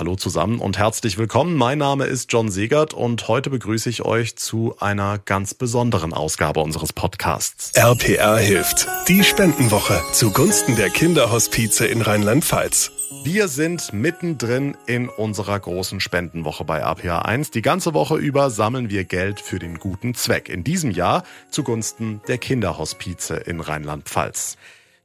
Hallo zusammen und herzlich willkommen. Mein Name ist John Segert und heute begrüße ich euch zu einer ganz besonderen Ausgabe unseres Podcasts. RPR hilft. Die Spendenwoche zugunsten der Kinderhospize in Rheinland-Pfalz. Wir sind mittendrin in unserer großen Spendenwoche bei RPR 1. Die ganze Woche über sammeln wir Geld für den guten Zweck. In diesem Jahr zugunsten der Kinderhospize in Rheinland-Pfalz.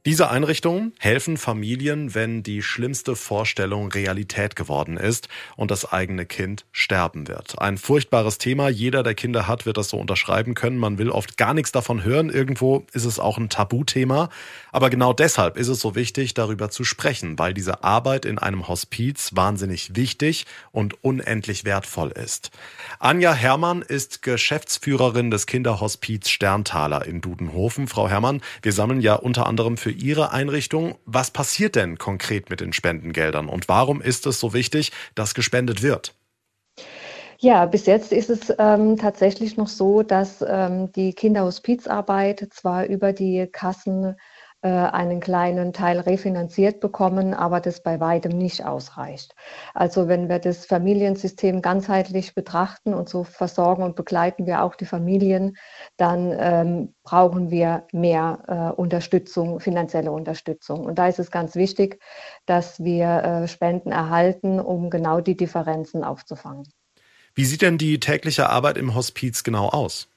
Diese Einrichtungen helfen Familien, wenn die schlimmste Vorstellung Realität geworden ist und das eigene Kind sterben wird. Ein furchtbares Thema. Jeder, der Kinder hat, wird das so unterschreiben können. Man will oft gar nichts davon hören. Irgendwo ist es auch ein Tabuthema. Aber genau deshalb ist es so wichtig, darüber zu sprechen, weil diese Arbeit in einem Hospiz wahnsinnig wichtig und unendlich wertvoll ist. Anja Herrmann ist Geschäftsführerin des Kinderhospiz Sterntaler in Dudenhofen. Frau Herrmann, wir sammeln ja unter anderem für Ihre Einrichtung. Was passiert denn konkret mit den Spendengeldern und warum ist es so wichtig, dass gespendet wird? Ja, bis jetzt ist es ähm, tatsächlich noch so, dass ähm, die Kinderhospizarbeit zwar über die Kassen einen kleinen Teil refinanziert bekommen, aber das bei weitem nicht ausreicht. Also wenn wir das Familiensystem ganzheitlich betrachten und so versorgen und begleiten wir auch die Familien, dann ähm, brauchen wir mehr äh, Unterstützung, finanzielle Unterstützung. Und da ist es ganz wichtig, dass wir äh, Spenden erhalten, um genau die Differenzen aufzufangen. Wie sieht denn die tägliche Arbeit im Hospiz genau aus?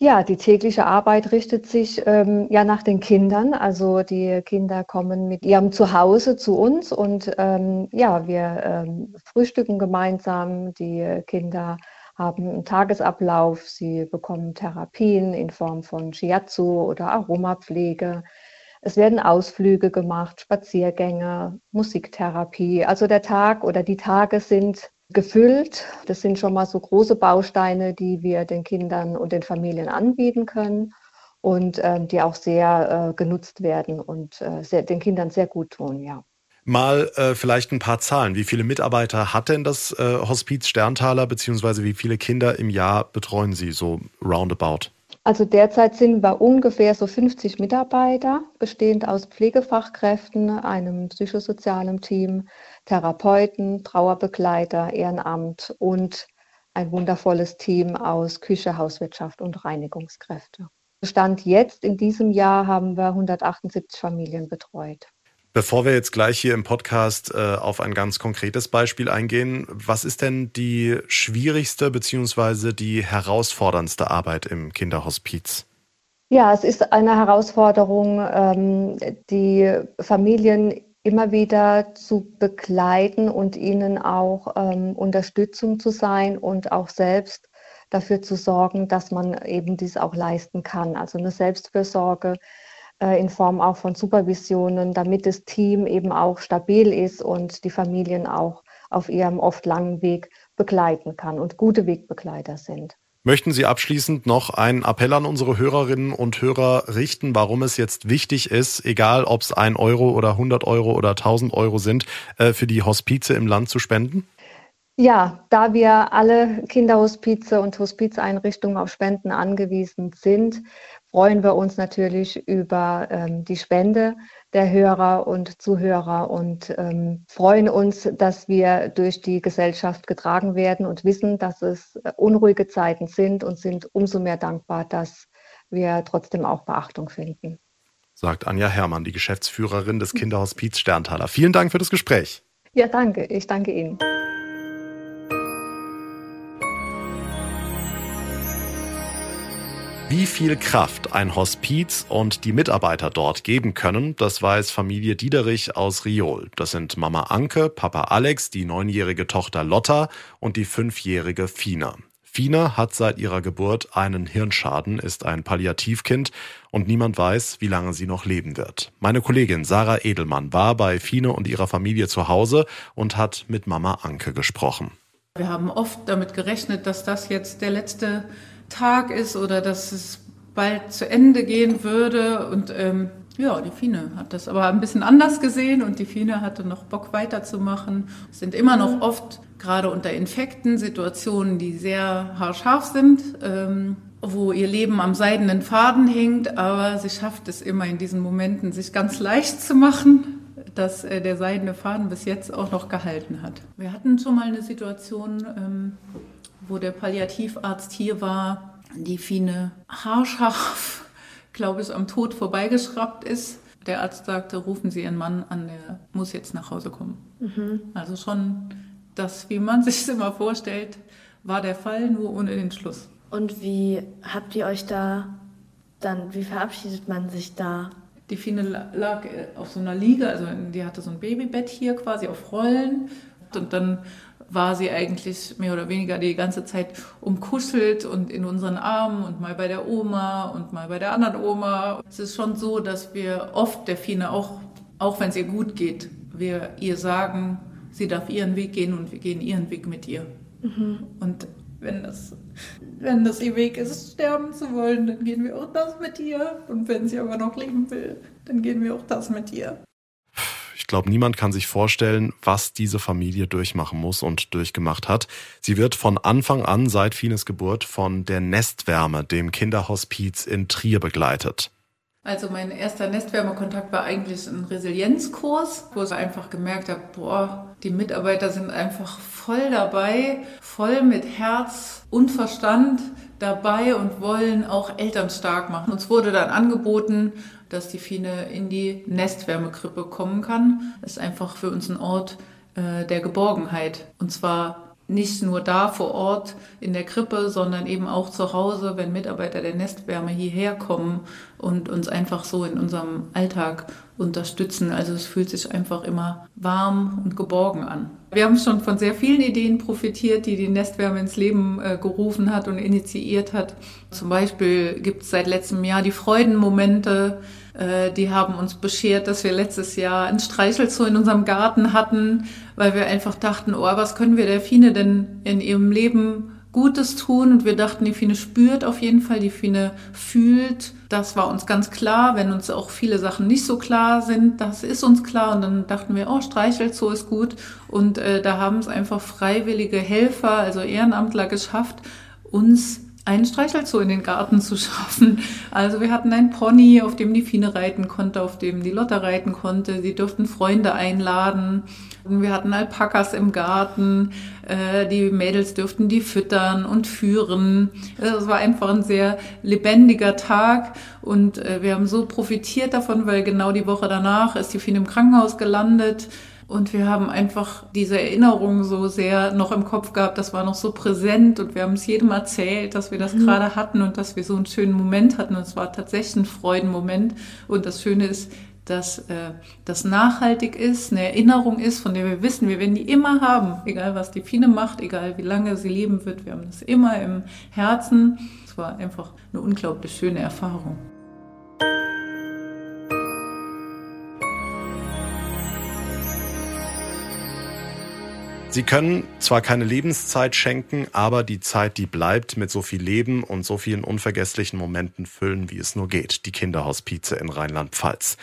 Ja, die tägliche Arbeit richtet sich ähm, ja nach den Kindern. Also die Kinder kommen mit ihrem Zuhause zu uns und ähm, ja, wir ähm, frühstücken gemeinsam. Die Kinder haben einen Tagesablauf. Sie bekommen Therapien in Form von Shiatsu oder Aromapflege. Es werden Ausflüge gemacht, Spaziergänge, Musiktherapie. Also der Tag oder die Tage sind gefüllt. Das sind schon mal so große Bausteine, die wir den Kindern und den Familien anbieten können und äh, die auch sehr äh, genutzt werden und äh, sehr, den Kindern sehr gut tun, ja. Mal äh, vielleicht ein paar Zahlen. Wie viele Mitarbeiter hat denn das äh, Hospiz Sterntaler, beziehungsweise wie viele Kinder im Jahr betreuen Sie so roundabout? Also derzeit sind wir ungefähr so 50 Mitarbeiter, bestehend aus Pflegefachkräften, einem psychosozialen Team, Therapeuten, Trauerbegleiter, Ehrenamt und ein wundervolles Team aus Küche, Hauswirtschaft und Reinigungskräfte. Stand jetzt in diesem Jahr haben wir 178 Familien betreut. Bevor wir jetzt gleich hier im Podcast äh, auf ein ganz konkretes Beispiel eingehen, was ist denn die schwierigste bzw. die herausforderndste Arbeit im Kinderhospiz? Ja, es ist eine Herausforderung, ähm, die Familien immer wieder zu begleiten und ihnen auch ähm, Unterstützung zu sein und auch selbst dafür zu sorgen, dass man eben dies auch leisten kann. Also eine Selbstfürsorge äh, in Form auch von Supervisionen, damit das Team eben auch stabil ist und die Familien auch auf ihrem oft langen Weg begleiten kann und gute Wegbegleiter sind. Möchten Sie abschließend noch einen Appell an unsere Hörerinnen und Hörer richten, warum es jetzt wichtig ist, egal ob es ein Euro oder 100 Euro oder 1000 Euro sind, äh, für die Hospize im Land zu spenden? Ja, da wir alle Kinderhospize und Hospizeinrichtungen auf Spenden angewiesen sind, freuen wir uns natürlich über ähm, die Spende der Hörer und Zuhörer und ähm, freuen uns, dass wir durch die Gesellschaft getragen werden und wissen, dass es äh, unruhige Zeiten sind und sind umso mehr dankbar, dass wir trotzdem auch Beachtung finden. Sagt Anja Herrmann, die Geschäftsführerin des Kinderhospiz Sterntaler. Vielen Dank für das Gespräch. Ja, danke. Ich danke Ihnen. Wie viel Kraft ein Hospiz und die Mitarbeiter dort geben können, das weiß Familie Diederich aus Riol. Das sind Mama Anke, Papa Alex, die neunjährige Tochter Lotta und die fünfjährige Fina. Fina hat seit ihrer Geburt einen Hirnschaden, ist ein Palliativkind und niemand weiß, wie lange sie noch leben wird. Meine Kollegin Sarah Edelmann war bei Fine und ihrer Familie zu Hause und hat mit Mama Anke gesprochen. Wir haben oft damit gerechnet, dass das jetzt der letzte Tag ist oder dass es bald zu Ende gehen würde. Und ähm, ja, die Fine hat das aber ein bisschen anders gesehen und die Fine hatte noch Bock weiterzumachen. Es sind immer noch oft, gerade unter Infekten, Situationen, die sehr haarscharf sind. Ähm, wo ihr Leben am seidenen Faden hängt, aber sie schafft es immer in diesen Momenten, sich ganz leicht zu machen, dass äh, der seidene Faden bis jetzt auch noch gehalten hat. Wir hatten schon mal eine Situation, ähm, wo der Palliativarzt hier war, die Fine haarscharf, glaube ich, am Tod vorbeigeschraubt ist. Der Arzt sagte, rufen Sie Ihren Mann an, der muss jetzt nach Hause kommen. Mhm. Also schon das, wie man sich es immer vorstellt, war der Fall, nur ohne den Schluss. Und wie habt ihr euch da dann, wie verabschiedet man sich da? Die Fine lag auf so einer Liege, also die hatte so ein Babybett hier quasi auf Rollen. Und dann war sie eigentlich mehr oder weniger die ganze Zeit umkuschelt und in unseren Armen und mal bei der Oma und mal bei der anderen Oma. Es ist schon so, dass wir oft der Fine auch, auch wenn es ihr gut geht, wir ihr sagen, sie darf ihren Weg gehen und wir gehen ihren Weg mit ihr. Mhm. Und wenn das, wenn das ihr Weg ist, sterben zu wollen, dann gehen wir auch das mit ihr. Und wenn sie aber noch leben will, dann gehen wir auch das mit ihr. Ich glaube, niemand kann sich vorstellen, was diese Familie durchmachen muss und durchgemacht hat. Sie wird von Anfang an seit Fines Geburt von der Nestwärme, dem Kinderhospiz in Trier begleitet. Also mein erster Nestwärmekontakt war eigentlich ein Resilienzkurs, wo ich einfach gemerkt habe, boah, die Mitarbeiter sind einfach voll dabei, voll mit Herz und Verstand dabei und wollen auch Eltern stark machen. Uns wurde dann angeboten, dass die Fine in die Nestwärmekrippe kommen kann. Das ist einfach für uns ein Ort äh, der Geborgenheit. Und zwar nicht nur da vor Ort in der Krippe, sondern eben auch zu Hause, wenn Mitarbeiter der Nestwärme hierher kommen und uns einfach so in unserem Alltag unterstützen. Also es fühlt sich einfach immer warm und geborgen an. Wir haben schon von sehr vielen Ideen profitiert, die die Nestwärme ins Leben äh, gerufen hat und initiiert hat. Zum Beispiel gibt es seit letztem Jahr die Freudenmomente, äh, die haben uns beschert, dass wir letztes Jahr ein Streichelzoo in unserem Garten hatten, weil wir einfach dachten, oh, was können wir der Fine denn in ihrem Leben Gutes tun? Und wir dachten, die Fine spürt auf jeden Fall, die Fine fühlt. Das war uns ganz klar, wenn uns auch viele Sachen nicht so klar sind, das ist uns klar. Und dann dachten wir, oh, Streichelzoo ist gut. Und äh, da haben es einfach freiwillige Helfer, also Ehrenamtler geschafft, uns einen Streichelzoo in den Garten zu schaffen. Also wir hatten einen Pony, auf dem die Fine reiten konnte, auf dem die Lotte reiten konnte. Sie durften Freunde einladen. Wir hatten Alpakas im Garten. Äh, die Mädels dürften die füttern und führen. Es war einfach ein sehr lebendiger Tag und äh, wir haben so profitiert davon, weil genau die Woche danach ist die Fine im Krankenhaus gelandet und wir haben einfach diese Erinnerung so sehr noch im Kopf gehabt, das war noch so präsent und wir haben es jedem erzählt, dass wir das mhm. gerade hatten und dass wir so einen schönen Moment hatten. Und es war tatsächlich ein Freudenmoment. Und das Schöne ist, dass äh, das nachhaltig ist, eine Erinnerung ist, von der wir wissen, wir werden die immer haben, egal was die Fine macht, egal wie lange sie leben wird, wir haben das immer im Herzen. Es war einfach eine unglaublich schöne Erfahrung. Sie können zwar keine Lebenszeit schenken, aber die Zeit, die bleibt, mit so viel Leben und so vielen unvergesslichen Momenten füllen, wie es nur geht. Die Kinderhospize in Rheinland-Pfalz.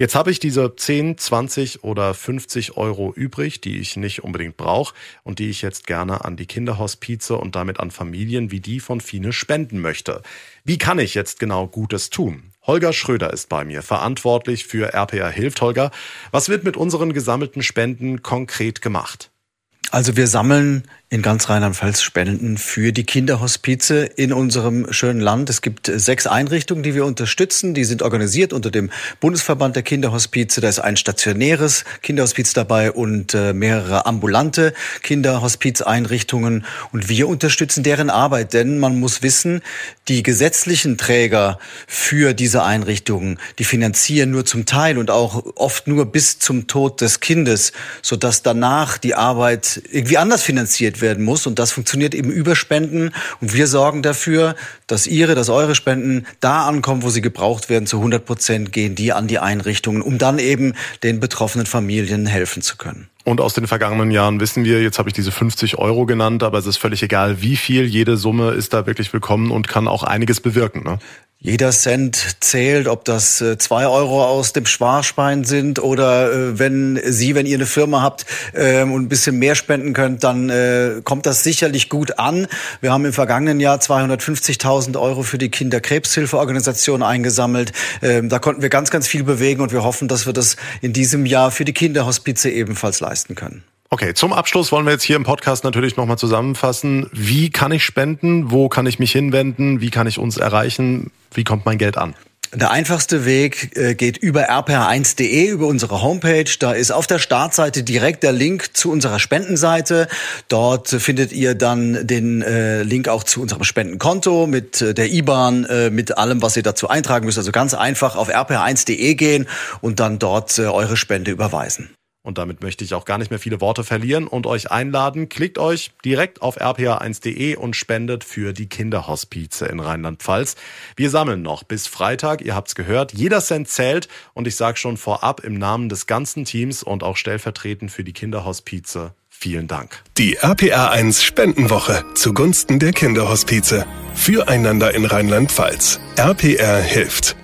Jetzt habe ich diese 10, 20 oder 50 Euro übrig, die ich nicht unbedingt brauche und die ich jetzt gerne an die Kinderhospize und damit an Familien wie die von Fine spenden möchte. Wie kann ich jetzt genau Gutes tun? Holger Schröder ist bei mir, verantwortlich für RPA Hilft. Holger, was wird mit unseren gesammelten Spenden konkret gemacht? Also wir sammeln in ganz Rheinland-Pfalz Spenden für die Kinderhospize in unserem schönen Land. Es gibt sechs Einrichtungen, die wir unterstützen. Die sind organisiert unter dem Bundesverband der Kinderhospize. Da ist ein stationäres Kinderhospiz dabei und äh, mehrere ambulante Kinderhospizeinrichtungen. Und wir unterstützen deren Arbeit, denn man muss wissen, die gesetzlichen Träger für diese Einrichtungen, die finanzieren nur zum Teil und auch oft nur bis zum Tod des Kindes, sodass danach die Arbeit irgendwie anders finanziert werden muss. Und das funktioniert eben über Spenden. Und wir sorgen dafür, dass Ihre, dass eure Spenden da ankommen, wo sie gebraucht werden. Zu 100 Prozent gehen die an die Einrichtungen, um dann eben den betroffenen Familien helfen zu können. Und aus den vergangenen Jahren wissen wir, jetzt habe ich diese 50 Euro genannt, aber es ist völlig egal, wie viel, jede Summe ist da wirklich willkommen und kann auch einiges bewirken. Ne? Jeder Cent zählt, ob das äh, zwei Euro aus dem Schwarzbein sind oder äh, wenn Sie, wenn ihr eine Firma habt äh, und ein bisschen mehr spenden könnt, dann äh, kommt das sicherlich gut an. Wir haben im vergangenen Jahr 250.000 Euro für die Kinderkrebshilfeorganisation eingesammelt. Ähm, da konnten wir ganz, ganz viel bewegen und wir hoffen, dass wir das in diesem Jahr für die Kinderhospize ebenfalls leisten können. Okay, zum Abschluss wollen wir jetzt hier im Podcast natürlich nochmal zusammenfassen. Wie kann ich spenden? Wo kann ich mich hinwenden? Wie kann ich uns erreichen? Wie kommt mein Geld an? Der einfachste Weg äh, geht über rpr1.de, über unsere Homepage. Da ist auf der Startseite direkt der Link zu unserer Spendenseite. Dort findet ihr dann den äh, Link auch zu unserem Spendenkonto mit äh, der IBAN, mit allem, was ihr dazu eintragen müsst. Also ganz einfach auf rpr1.de gehen und dann dort eure Spende überweisen. Und damit möchte ich auch gar nicht mehr viele Worte verlieren und euch einladen. Klickt euch direkt auf rpa1.de und spendet für die Kinderhospize in Rheinland-Pfalz. Wir sammeln noch bis Freitag, ihr habt's gehört. Jeder Cent zählt und ich sage schon vorab im Namen des ganzen Teams und auch stellvertretend für die Kinderhospize Vielen Dank. Die RPR1 Spendenwoche zugunsten der Kinderhospize. Füreinander in Rheinland-Pfalz. RPR hilft.